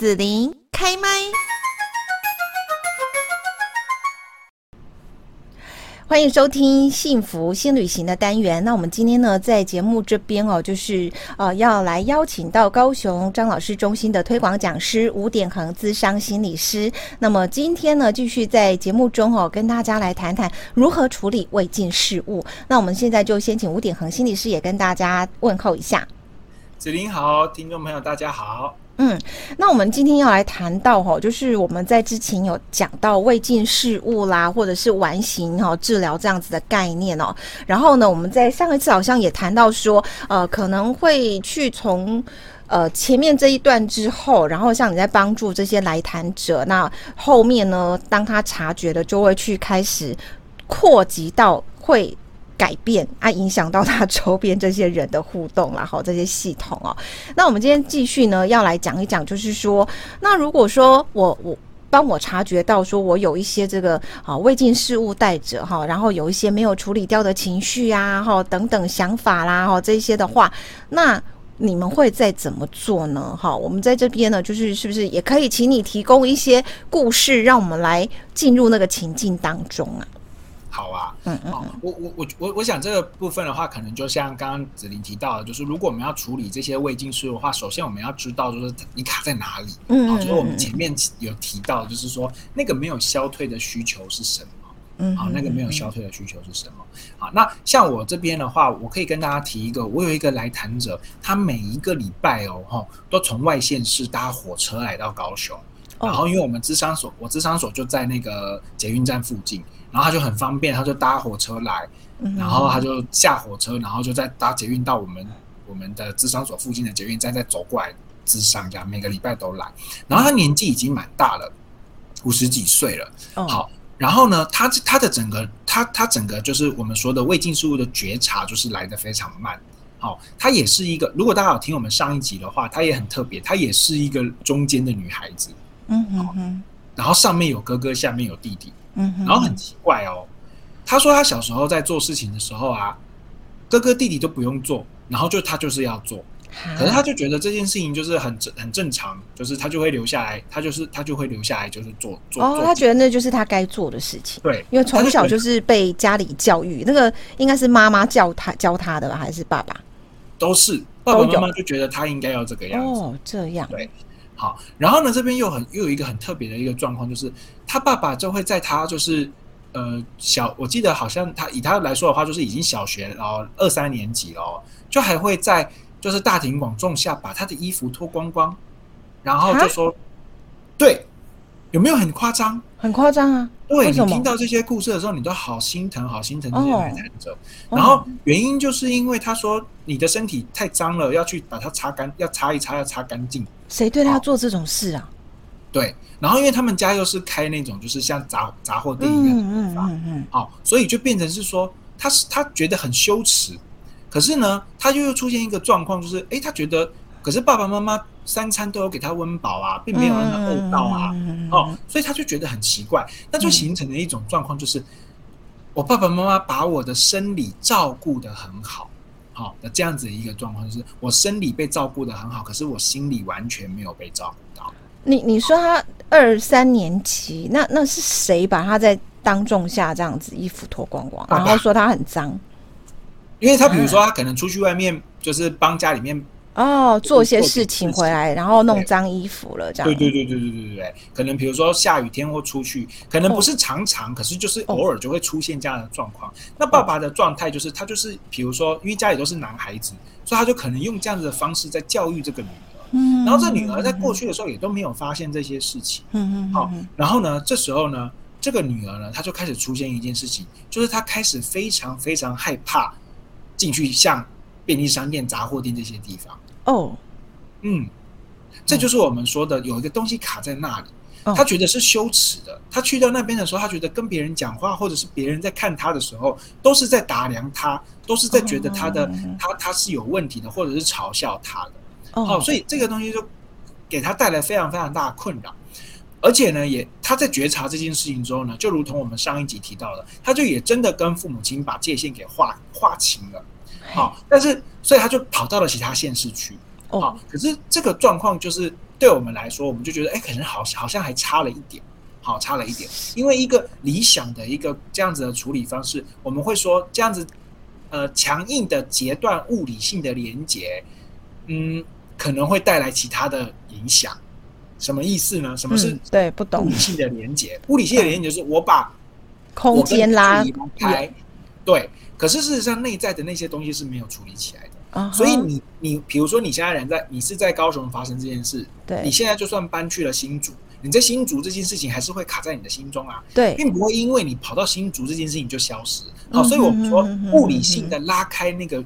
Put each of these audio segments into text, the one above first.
子琳开麦。欢迎收听幸福新旅行的单元。那我们今天呢，在节目这边哦，就是呃，要来邀请到高雄张老师中心的推广讲师吴典恒资商心理师。那么今天呢，继续在节目中哦，跟大家来谈谈如何处理未尽事务。那我们现在就先请吴典恒心理师也跟大家问候一下。子琳好，听众朋友大家好。嗯，那我们今天要来谈到哈，就是我们在之前有讲到未尽事物啦，或者是完形哈治疗这样子的概念哦。然后呢，我们在上一次好像也谈到说，呃，可能会去从呃前面这一段之后，然后像你在帮助这些来谈者，那后面呢，当他察觉的，就会去开始扩及到会。改变啊，影响到他周边这些人的互动啦，好，这些系统哦。那我们今天继续呢，要来讲一讲，就是说，那如果说我我帮我察觉到说我有一些这个啊未尽事物带着哈，然后有一些没有处理掉的情绪啊，哈等等想法啦，哈这些的话，那你们会再怎么做呢？哈，我们在这边呢，就是是不是也可以请你提供一些故事，让我们来进入那个情境当中啊？好啊，嗯嗯，好，我我我我我想这个部分的话，可能就像刚刚子琳提到的，就是如果我们要处理这些未尽事物的话，首先我们要知道就是你卡在哪里，嗯，好，就是我们前面有提到，就是说那个没有消退的需求是什么，嗯，好，那个没有消退的需求是什么？好，那像我这边的话，我可以跟大家提一个，我有一个来谈者，他每一个礼拜哦，哈，都从外县市搭火车来到高雄，然后因为我们智商所，我智商所就在那个捷运站附近。然后他就很方便，他就搭火车来，然后他就下火车，然后就再搭捷运到我们我们的智商所附近的捷运站，再走过来智商，这样每个礼拜都来。然后他年纪已经蛮大了，五十几岁了。好，然后呢，他他的整个他他整个就是我们说的未尽事物的觉察，就是来的非常慢。好，他也是一个，如果大家有听我们上一集的话，他也很特别，他也是一个中间的女孩子。嗯哼哼。然后上面有哥哥，下面有弟弟。嗯，然后很奇怪哦，他说他小时候在做事情的时候啊，哥哥弟弟都不用做，然后就他就是要做，可是他就觉得这件事情就是很正很正常，就是他就会留下来，他就是他就会留下来就是做做。哦，他觉得那就是他该做的事情。对，因为从小就是被家里教育，那个应该是妈妈教他教他的吧，还是爸爸？都是爸爸妈妈就觉得他应该要这个样子。哦，这样。对。好，然后呢，这边又很又有一个很特别的一个状况，就是他爸爸就会在他就是呃小，我记得好像他以他来说的话，就是已经小学然后二三年级了，就还会在就是大庭广众下把他的衣服脱光光，然后就说，对，有没有很夸张？很夸张啊！对，你听到这些故事的时候，你都好心疼，好心疼这些来谈者。然后原因就是因为他说你的身体太脏了，要去把它擦干，要擦一擦，要擦干净。谁对他做这种事啊？对，然后因为他们家又是开那种就是像杂杂货店一样的地方，嗯嗯嗯，好，所以就变成是说他是他觉得很羞耻，可是呢，他就又出现一个状况，就是哎，他觉得。可是爸爸妈妈三餐都有给他温饱啊，并没有让他饿到啊，哦，所以他就觉得很奇怪，那就形成了一种状况，就是我爸爸妈妈把我的生理照顾的很好，好，那这样子的一个状况，就是我生理被照顾的很好，可是我心理完全没有被照顾到。你你说他二三年级，那那是谁把他在当众下这样子衣服脱光光，然后说他很脏？因为他比如说他可能出去外面就是帮家里面。哦，做一些事情回来，然后弄脏衣服了。这样对对对对对对对，可能比如说下雨天或出去，可能不是常常，可是就是偶尔就会出现这样的状况。那爸爸的状态就是他，就是比如说因为家里都是男孩子，所以他就可能用这样子的方式在教育这个女儿。嗯，然后这女儿在过去的时候也都没有发现这些事情。嗯，嗯，好。然后呢，这时候呢，这个女儿呢，她就开始出现一件事情，就是她开始非常非常害怕进去像。便利商店、杂货店这些地方。哦，嗯，这就是我们说的有一个东西卡在那里，他觉得是羞耻的。他去到那边的时候，他觉得跟别人讲话，或者是别人在看他的时候，都是在打量他，都是在觉得他的他他是有问题的，或者是嘲笑他的。哦，所以这个东西就给他带来非常非常大的困扰。而且呢，也他在觉察这件事情之后呢，就如同我们上一集提到的，他就也真的跟父母亲把界限给划划清了。好，但是所以他就跑到了其他县市去。哦，好，可是这个状况就是对我们来说，我们就觉得，哎，可能好好像还差了一点，好，差了一点。因为一个理想的一个这样子的处理方式，我们会说这样子，呃，强硬的截断物理性的连接，嗯，可能会带来其他的影响。什么意思呢？什么是对不懂物理性的连接？物理性的连接就是我把空间拉开，对。可是事实上，内在的那些东西是没有处理起来的。Uh -huh. 所以你你比如说，你现在人在你是在高雄发生这件事，对，你现在就算搬去了新竹，你在新竹这件事情还是会卡在你的心中啊，对，并不会因为你跑到新竹这件事情就消失。好，所以我们说物理性的拉开那个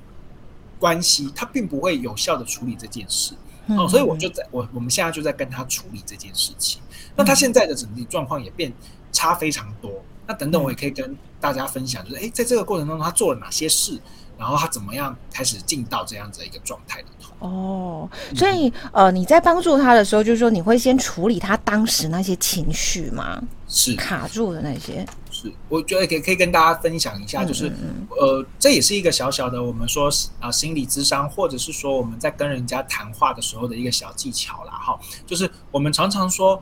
关系，它并不会有效的处理这件事。哦，所以我就在我我们现在就在跟他处理这件事情。那他现在的整体状况也变差非常多。那等等，我也可以跟大家分享，就是哎，在这个过程当中，他做了哪些事。然后他怎么样开始进到这样子的一个状态里头？哦，所以呃，你在帮助他的时候，就是说你会先处理他当时那些情绪吗？是卡住的那些。是，我觉得可以可以跟大家分享一下，就是、嗯、呃，这也是一个小小的我们说啊、呃、心理智商，或者是说我们在跟人家谈话的时候的一个小技巧啦。哈。就是我们常常说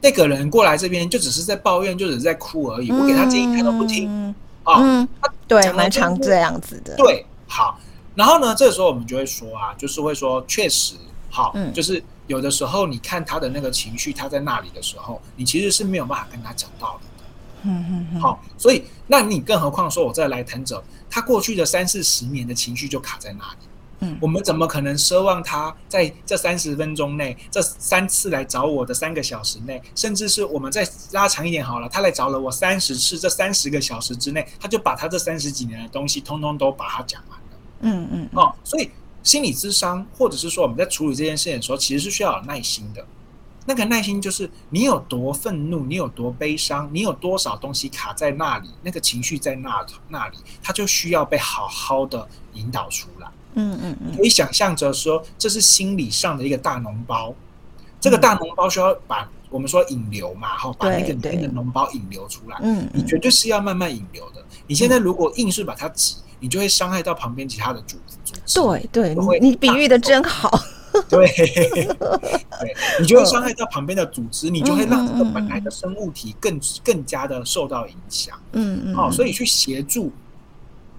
那个人过来这边就只是在抱怨，就只是在哭而已，嗯、我给他建议他都不听。嗯啊、嗯，对，蛮常这样子的。对，好，然后呢，这个时候我们就会说啊，就是会说，确实，好，嗯，就是有的时候你看他的那个情绪，他在那里的时候，你其实是没有办法跟他讲道理的。嗯嗯嗯。好，所以，那你更何况说，我再来谈者，他过去的三四十年的情绪就卡在那里。嗯，我们怎么可能奢望他在这三十分钟内，这三次来找我的三个小时内，甚至是我们再拉长一点好了，他来找了我三十次，这三十个小时之内，他就把他这三十几年的东西通通都把它讲完了。嗯嗯，哦，所以心理智商，或者是说我们在处理这件事情的时候，其实是需要有耐心的。那个耐心就是你有多愤怒，你有多悲伤，你有多少东西卡在那里，那个情绪在那那里，它就需要被好好的引导出来。嗯嗯嗯，可以想象着说，这是心理上的一个大脓包，这个大脓包需要把我们说引流嘛，然后把那个那个脓包引流出来。嗯，你绝对是要慢慢引流的。你现在如果硬是把它挤，你就会伤害到旁边其他的组织。对对，你比喻的真好。对，对，你就会伤害到旁边的组织，你就会让这个本来的生物体更更加的受到影响。嗯嗯，好，所以去协助。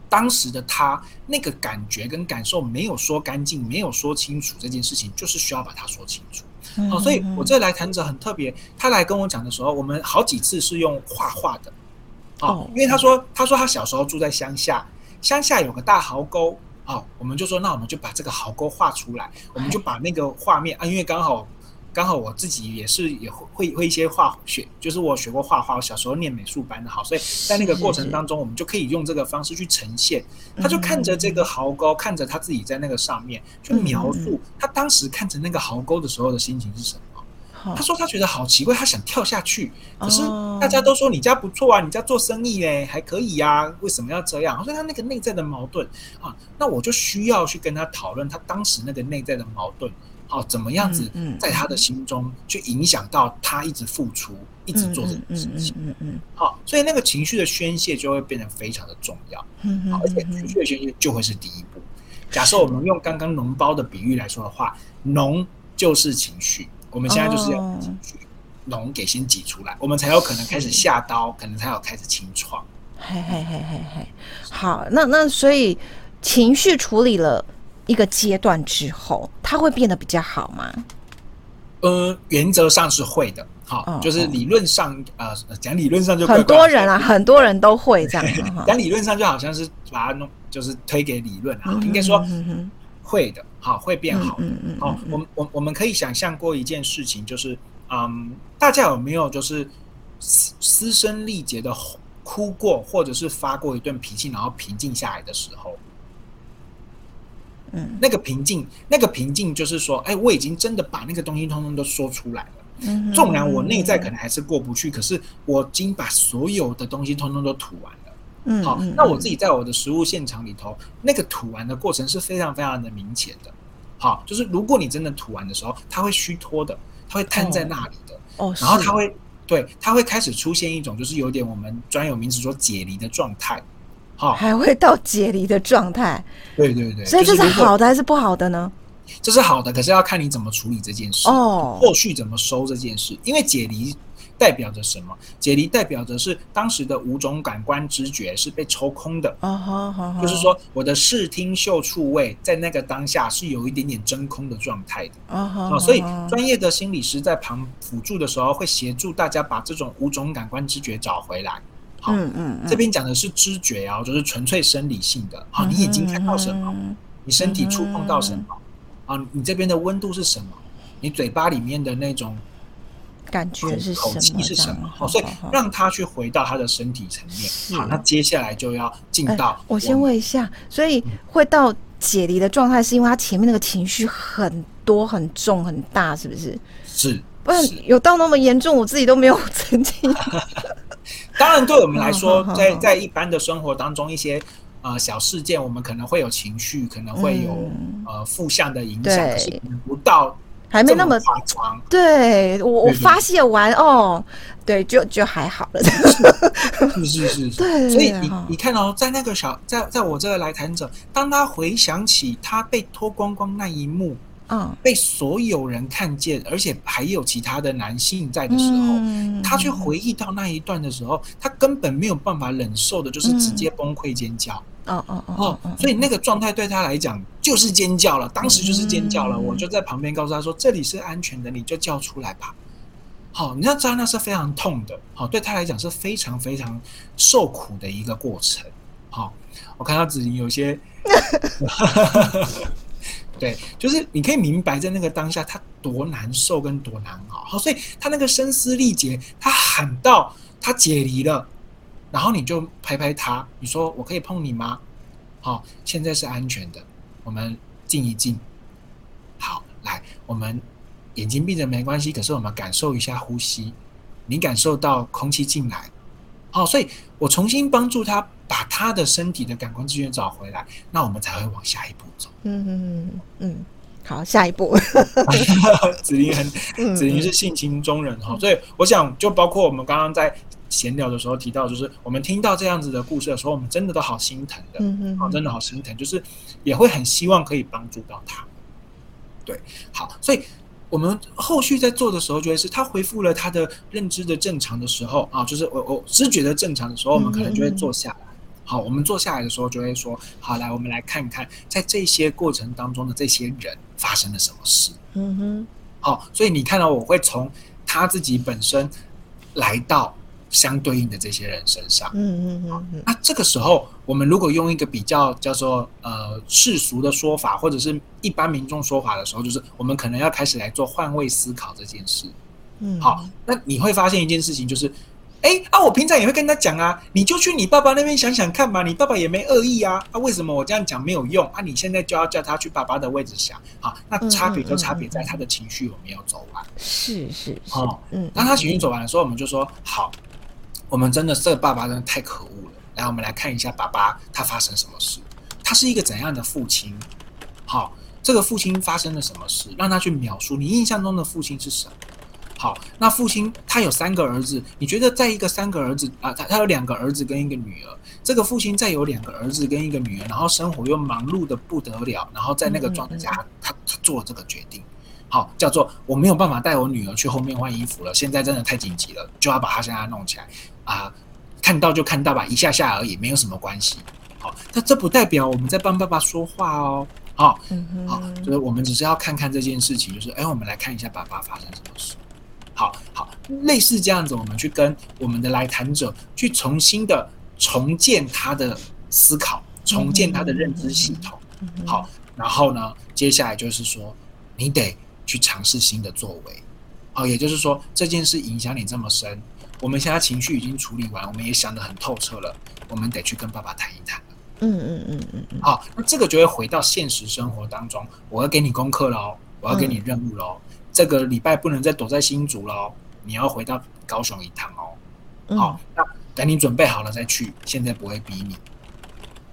当时的他那个感觉跟感受没有说干净，没有说清楚这件事情，就是需要把它说清楚。嗯、哦，所以我这来谈者很特别，他来跟我讲的时候，我们好几次是用画画的。哦，因为他说，他说他小时候住在乡下，乡下有个大壕沟。哦，我们就说，那我们就把这个壕沟画出来，我们就把那个画面啊，因为刚好。刚好我自己也是也会会会一些画学，就是我学过画画，我小时候念美术班的，好，所以在那个过程当中，我们就可以用这个方式去呈现。他就看着这个壕沟，看着他自己在那个上面，去描述他当时看着那个壕沟的时候的心情是什么。他说他觉得好奇怪，他想跳下去，可是大家都说你家不错啊，你家做生意嘞还可以呀，为什么要这样？所以他那个内在的矛盾啊，那我就需要去跟他讨论他当时那个内在的矛盾。好，怎么样子在他的心中去影响到他一直付出，一直做这件事情？嗯嗯，好，所以那个情绪的宣泄就会变得非常的重要。嗯，而且情绪的宣泄就会是第一步。假设我们用刚刚脓包的比喻来说的话，脓就是情绪，我们现在就是要把情绪脓给先挤出来，我们才有可能开始下刀，可能才有开始清创。嘿嘿嘿嘿嘿，好，那那所以情绪处理了。一个阶段之后，它会变得比较好吗？呃，原则上是会的。好，哦、就是理论上，哦、呃，讲理论上就很多人啊，很多人都会这样。讲理论上就好像是把它弄，就是推给理论啊，应该说会的。好，会变好。嗯嗯。好，我我我们可以想象过一件事情，就是嗯，大家有没有就是嘶嘶声力竭的哭过，或者是发过一顿脾气，然后平静下来的时候？嗯，那个平静，那个平静就是说，哎，我已经真的把那个东西通通都说出来了。嗯，纵然我内在可能还是过不去，可是我已经把所有的东西通通都吐完了。嗯，好，那我自己在我的食物现场里头，那个吐完的过程是非常非常的明显的。好，就是如果你真的吐完的时候，它会虚脱的，它会瘫在那里的。哦，然后它会，对，它会开始出现一种就是有点我们专有名词说解离的状态。还会到解离的状态，对对对，所以这是好的还是不好的呢？这是好的，可是要看你怎么处理这件事哦，后续怎么收这件事，因为解离。代表着什么？解离代表着是当时的五种感官知觉是被抽空的，uh uh huh. 就是说我的视听嗅触味在那个当下是有一点点真空的状态的，uh uh. 啊，所以专业的心理师在旁辅助的时候会协助大家把这种五种感官知觉找回来。好，嗯嗯，这边讲的是知觉啊，就是纯粹生理性的。好，你眼睛看到什么？你身体触碰到什么？啊，你这边的温度是什么？你嘴巴里面的那种。感觉是？口气是什么？好，所以让他去回到他的身体层面。好，那接下来就要进到我。我先问一下，所以会到解离的状态，是因为他前面那个情绪很多、很重、很大，是不是？是，不然有到那么严重，我自己都没有曾经。当然，对我们来说，在在一般的生活当中，一些呃小事件，我们可能会有情绪，可能会有、嗯、呃负向的影响，对可是不到。还没那么夸张，对我我发泄完哦，对，就就还好了。是是是，对。所以你你看哦，在那个小在在我这个来谈者，当他回想起他被脱光光那一幕，嗯，被所有人看见，而且还有其他的男性在的时候，他去回忆到那一段的时候，他根本没有办法忍受的，就是直接崩溃尖叫。哦哦哦，所以那个状态对他来讲就是尖叫了，当时就是尖叫了。我就在旁边告诉他说：“这里是安全的，你就叫出来吧。”好，你要知道那是非常痛的，好，对他来讲是非常非常受苦的一个过程。好，我看到子琳有些，对，就是你可以明白在那个当下他多难受跟多难熬。好，所以他那个声嘶力竭，他喊到他解离了。然后你就拍拍他，你说我可以碰你吗？好，现在是安全的，我们静一静。好，来，我们眼睛闭着没关系，可是我们感受一下呼吸。你感受到空气进来，好，所以我重新帮助他把他的身体的感官资源找回来，那我们才会往下一步走。嗯嗯嗯嗯，好，下一步。子林很，子林是性情中人哈，所以我想就包括我们刚刚在。闲聊的时候提到，就是我们听到这样子的故事的时候，我们真的都好心疼的，嗯嗯，好，真的好心疼，就是也会很希望可以帮助到他。对，好，所以我们后续在做的时候，就会是他恢复了他的认知的正常的时候啊，就是我我知觉的正常的时候，我们可能就会坐下来。好，我们坐下来的时候，就会说，好，来，我们来看看在这些过程当中的这些人发生了什么事。嗯哼，好，所以你看到我会从他自己本身来到。相对应的这些人身上，嗯嗯嗯，那这个时候，我们如果用一个比较叫做呃世俗的说法，或者是一般民众说法的时候，就是我们可能要开始来做换位思考这件事。嗯，好，那你会发现一件事情，就是，哎啊，我平常也会跟他讲啊，你就去你爸爸那边想想看嘛，你爸爸也没恶意啊，啊，为什么我这样讲没有用啊？你现在就要叫他去爸爸的位置想，好，那差别就差别在他的情绪有没有走完。是是是，哦，嗯，当他情绪走完的时候，我们就说好。我们真的这个爸爸真的太可恶了。来，我们来看一下爸爸他发生什么事，他是一个怎样的父亲？好，这个父亲发生了什么事？让他去描述你印象中的父亲是什么？好，那父亲他有三个儿子，你觉得在一个三个儿子啊，他他有两个儿子跟一个女儿，这个父亲再有两个儿子跟一个女儿，然后生活又忙碌的不得了，然后在那个状态下，他他做了这个决定。好，叫做我没有办法带我女儿去后面换衣服了，现在真的太紧急了，就要把她现在弄起来啊！看到就看到吧，一下下而已，没有什么关系。好，但这不代表我们在帮爸爸说话哦。好，嗯、哼好，就是我们只是要看看这件事情，就是哎，我们来看一下爸爸发生什么事。好好，类似这样子，我们去跟我们的来谈者去重新的重建他的思考，重建他的认知系统。好，然后呢，接下来就是说，你得。去尝试新的作为，哦，也就是说这件事影响你这么深，我们现在情绪已经处理完，我们也想得很透彻了，我们得去跟爸爸谈一谈。嗯嗯嗯嗯嗯。好，那这个就会回到现实生活当中，我要给你功课喽，我要给你任务喽，嗯、这个礼拜不能再躲在新竹喽，你要回到高雄一趟哦。好，那等你准备好了再去，现在不会逼你。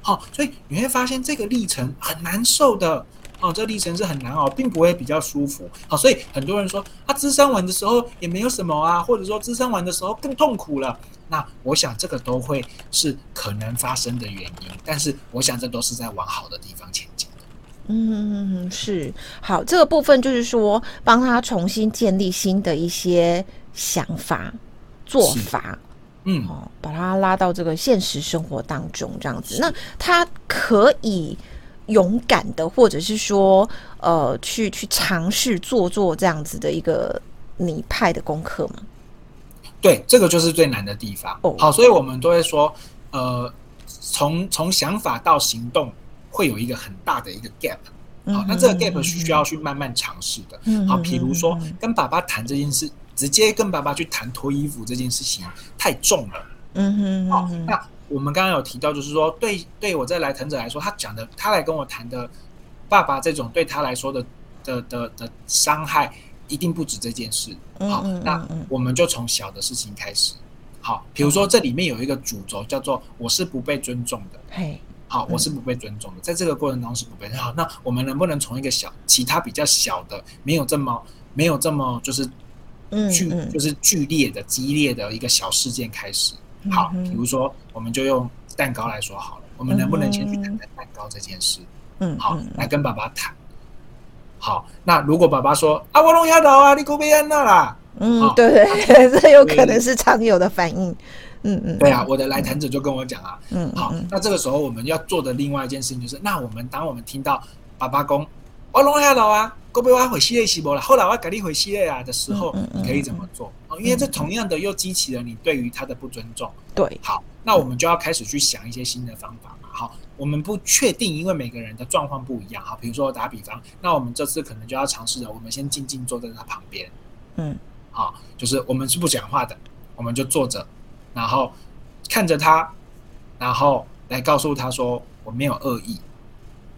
好，所以你会发现这个历程很难受的。哦，这个历程是很难熬，并不会比较舒服。好，所以很多人说，他咨商完的时候也没有什么啊，或者说咨商完的时候更痛苦了。那我想这个都会是可能发生的原因，但是我想这都是在往好的地方前进的。嗯，是好，这个部分就是说，帮他重新建立新的一些想法、做法，嗯，哦，把他拉到这个现实生活当中，这样子，那他可以勇敢的，或者是说，呃，去去尝试做做这样子的一个拟派的功课吗？对，这个就是最难的地方。哦，好，所以我们都会说，呃，从从想法到行动。会有一个很大的一个 gap，好，那这个 gap 是需要去慢慢尝试的。好，比如说跟爸爸谈这件事，直接跟爸爸去谈脱衣服这件事情太重了。嗯哼，好，那我们刚刚有提到，就是说对对我这来藤者来说，他讲的，他来跟我谈的爸爸这种对他来说的的的的伤害，一定不止这件事。好，那我们就从小的事情开始。好，比如说这里面有一个主轴叫做我是不被尊重的。嘿。好，我是不被尊重的，在这个过程当中是不被好。那我们能不能从一个小、其他比较小的、没有这么、没有这么就是剧、就是剧烈的、激烈的一个小事件开始？好，比如说，我们就用蛋糕来说好了。我们能不能先去谈谈蛋糕这件事？嗯，好，来跟爸爸谈。好，那如果爸爸说啊，我弄丫头啊，你可别安那啦。嗯，对对，这有可能是常有的反应。嗯嗯，对啊，我的来谈者就跟我讲啊，嗯，好，那这个时候我们要做的另外一件事情就是，那我们当我们听到爸爸公我弄下头啊，过不我回系列是不啦，后来我改你回系列啊的时候，你可以怎么做？哦，因为这同样的又激起了你对于他的不尊重。对，好，那我们就要开始去想一些新的方法嘛。好，我们不确定，因为每个人的状况不一样。好，比如说打比方，那我们这次可能就要尝试着，我们先静静坐在他旁边。嗯，好，就是我们是不讲话的，我们就坐着。然后看着他，然后来告诉他说：“我没有恶意，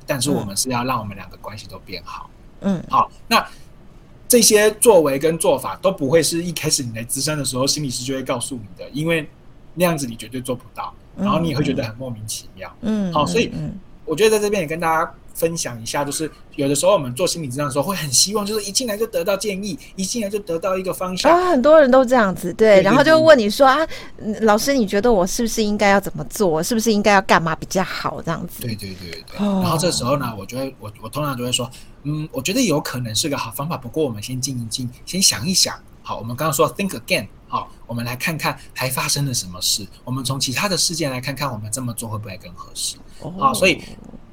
但是我们是要让我们两个关系都变好。”嗯，好，那这些作为跟做法都不会是一开始你来咨商的时候，心理师就会告诉你的，因为那样子你绝对做不到，然后你也会觉得很莫名其妙。嗯，好，所以我觉得在这边也跟大家。分享一下，就是有的时候我们做心理治疗的时候，会很希望，就是一进来就得到建议，一进来就得到一个方向。啊，很多人都这样子，对，对对对，然后就问你说啊，老师，你觉得我是不是应该要怎么做？是不是应该要干嘛比较好？这样子。对对对对。哦、然后这时候呢，我就会，我我通常就会说，嗯，我觉得有可能是个好方法，不过我们先静一静，先想一想。好，我们刚刚说 think again，好，我们来看看还发生了什么事。我们从其他的事件来看看，我们这么做会不会更合适？哦、好，所以。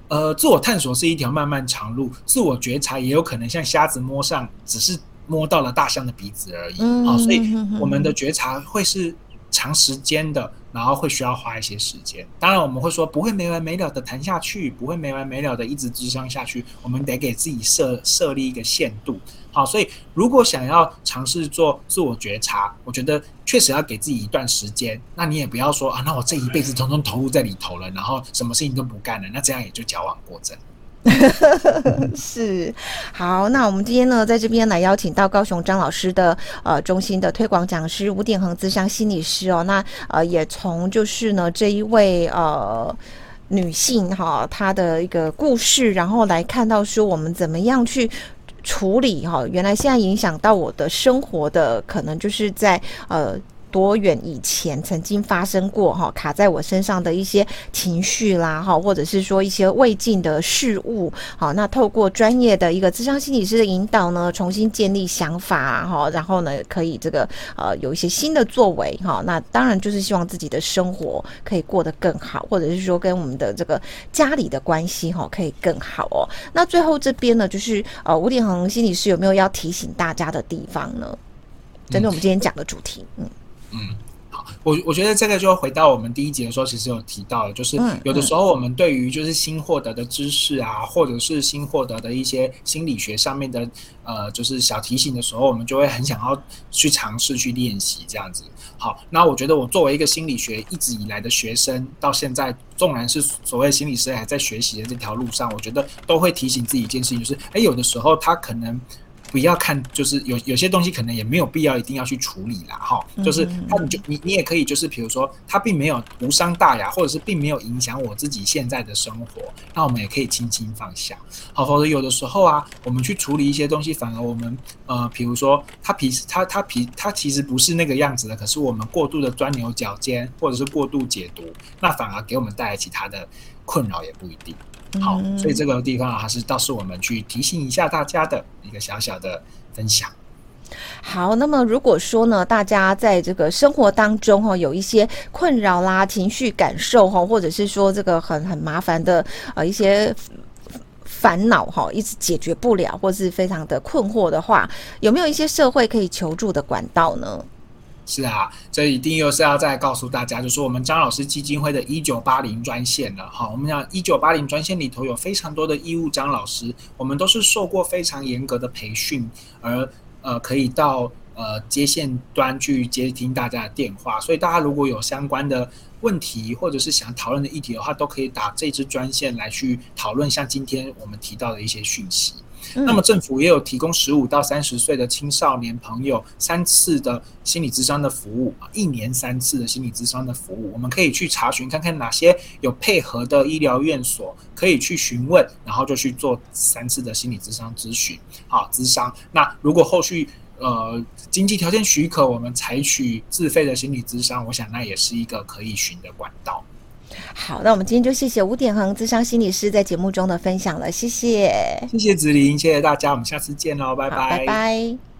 呃，自我探索是一条漫漫长路，自我觉察也有可能像瞎子摸上，只是摸到了大象的鼻子而已。好、嗯哦，所以我们的觉察会是长时间的，然后会需要花一些时间。当然，我们会说不会没完没了的谈下去，不会没完没了的一直支撑下去。我们得给自己设设立一个限度。好，所以如果想要尝试做自我觉察，我觉得确实要给自己一段时间。那你也不要说啊，那我这一辈子统统投入在里头了，然后什么事情都不干了，那这样也就矫枉过正。是，好，那我们今天呢，在这边来邀请到高雄张老师的呃中心的推广讲师吴典衡咨商心理师哦，那呃也从就是呢这一位呃女性哈她的一个故事，然后来看到说我们怎么样去。处理哈，原来现在影响到我的生活的，可能就是在呃。多远以前曾经发生过哈，卡在我身上的一些情绪啦哈，或者是说一些未尽的事物，好，那透过专业的一个智商心理师的引导呢，重新建立想法哈，然后呢可以这个呃有一些新的作为哈，那当然就是希望自己的生活可以过得更好，或者是说跟我们的这个家里的关系哈可以更好哦。那最后这边呢，就是呃吴鼎恒心理师有没有要提醒大家的地方呢？针对我们今天讲的主题，嗯，好，我我觉得这个就回到我们第一节的时候，其实有提到的，就是有的时候我们对于就是新获得的知识啊，或者是新获得的一些心理学上面的呃，就是小提醒的时候，我们就会很想要去尝试去练习这样子。好，那我觉得我作为一个心理学一直以来的学生，到现在纵然是所谓心理师还在学习的这条路上，我觉得都会提醒自己一件事情，就是哎，有的时候他可能。不要看，就是有有些东西可能也没有必要一定要去处理啦，哈，就是那你就你你也可以就是比如说它并没有无伤大雅，或者是并没有影响我自己现在的生活，那我们也可以轻轻放下，好，否则有的时候啊，我们去处理一些东西，反而我们呃，比如说他皮他他皮他其实不是那个样子的，可是我们过度的钻牛角尖，或者是过度解读，那反而给我们带来其他的困扰也不一定。好，所以这个地方还是倒是我们去提醒一下大家的一个小小的分享。好，那么如果说呢，大家在这个生活当中哈，有一些困扰啦、情绪感受哈，或者是说这个很很麻烦的呃一些烦恼哈，一直解决不了，或是非常的困惑的话，有没有一些社会可以求助的管道呢？是啊，这一定又是要再告诉大家，就是我们张老师基金会的一九八零专线了。哈，我们讲一九八零专线里头有非常多的义务张老师，我们都是受过非常严格的培训，而呃可以到呃接线端去接听大家的电话。所以大家如果有相关的问题或者是想讨论的议题的话，都可以打这支专线来去讨论，像今天我们提到的一些讯息。那么政府也有提供十五到三十岁的青少年朋友三次的心理咨商的服务啊，一年三次的心理咨商的服务，我们可以去查询看看哪些有配合的医疗院所可以去询问，然后就去做三次的心理咨商咨询，好，咨商。那如果后续呃经济条件许可，我们采取自费的心理咨商，我想那也是一个可以寻的管道。好，那我们今天就谢谢吴典恒智商心理师在节目中的分享了，谢谢，谢谢子琳，谢谢大家，我们下次见喽，拜拜，拜。拜。